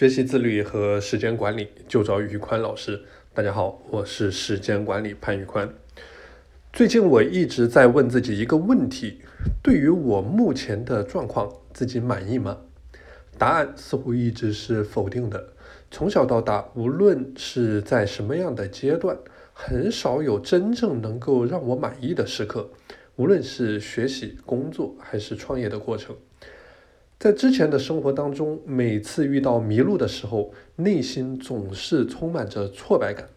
学习自律和时间管理，就找宇宽老师。大家好，我是时间管理潘宇宽。最近我一直在问自己一个问题：对于我目前的状况，自己满意吗？答案似乎一直是否定的。从小到大，无论是在什么样的阶段，很少有真正能够让我满意的时刻。无论是学习、工作还是创业的过程。在之前的生活当中，每次遇到迷路的时候，内心总是充满着挫败感。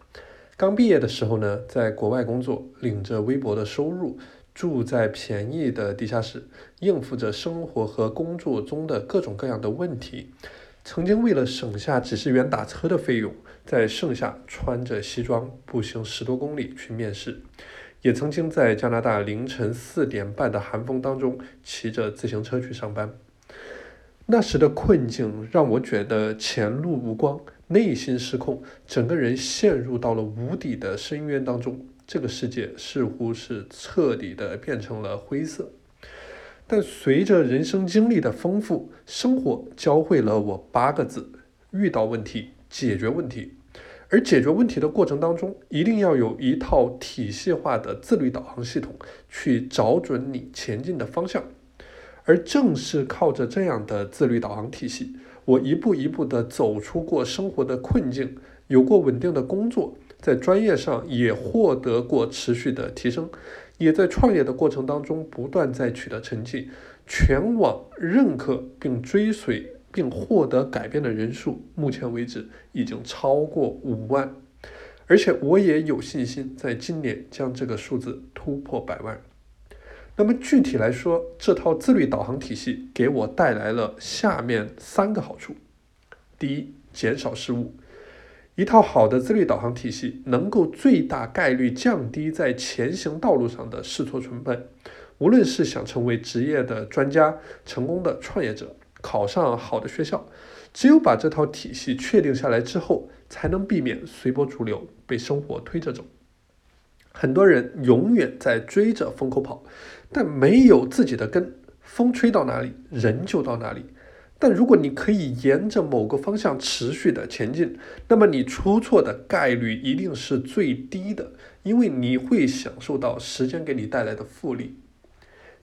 刚毕业的时候呢，在国外工作，领着微薄的收入，住在便宜的地下室，应付着生活和工作中的各种各样的问题。曾经为了省下几十元打车的费用，在盛夏穿着西装步行十多公里去面试，也曾经在加拿大凌晨四点半的寒风当中骑着自行车去上班。那时的困境让我觉得前路无光，内心失控，整个人陷入到了无底的深渊当中。这个世界似乎是彻底的变成了灰色。但随着人生经历的丰富，生活教会了我八个字：遇到问题，解决问题。而解决问题的过程当中，一定要有一套体系化的自律导航系统，去找准你前进的方向。而正是靠着这样的自律导航体系，我一步一步地走出过生活的困境，有过稳定的工作，在专业上也获得过持续的提升，也在创业的过程当中不断在取得成绩，全网认可并追随并获得改变的人数，目前为止已经超过五万，而且我也有信心在今年将这个数字突破百万。那么具体来说，这套自律导航体系给我带来了下面三个好处：第一，减少失误。一套好的自律导航体系能够最大概率降低在前行道路上的试错成本。无论是想成为职业的专家、成功的创业者、考上好的学校，只有把这套体系确定下来之后，才能避免随波逐流，被生活推着走。很多人永远在追着风口跑，但没有自己的根，风吹到哪里，人就到哪里。但如果你可以沿着某个方向持续的前进，那么你出错的概率一定是最低的，因为你会享受到时间给你带来的复利。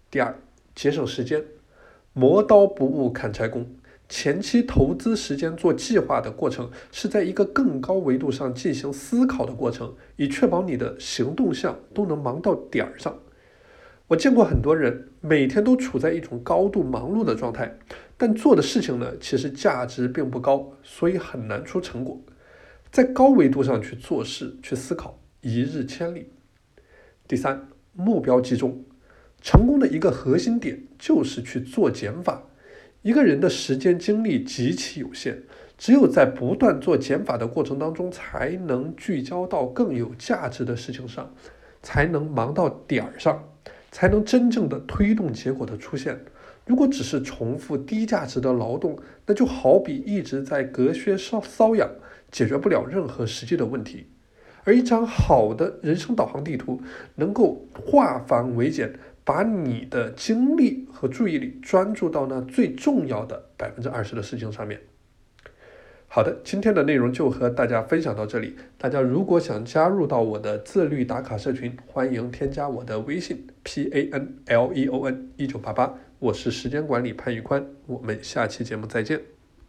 第二，节省时间，磨刀不误砍柴工。前期投资时间做计划的过程，是在一个更高维度上进行思考的过程，以确保你的行动项都能忙到点儿上。我见过很多人每天都处在一种高度忙碌的状态，但做的事情呢，其实价值并不高，所以很难出成果。在高维度上去做事、去思考，一日千里。第三，目标集中，成功的一个核心点就是去做减法。一个人的时间精力极其有限，只有在不断做减法的过程当中，才能聚焦到更有价值的事情上，才能忙到点儿上，才能真正的推动结果的出现。如果只是重复低价值的劳动，那就好比一直在隔靴搔搔痒，解决不了任何实际的问题。而一张好的人生导航地图，能够化繁为简。把你的精力和注意力专注到那最重要的百分之二十的事情上面。好的，今天的内容就和大家分享到这里。大家如果想加入到我的自律打卡社群，欢迎添加我的微信 p a n l e o n 一九八八，我是时间管理潘玉宽，我们下期节目再见。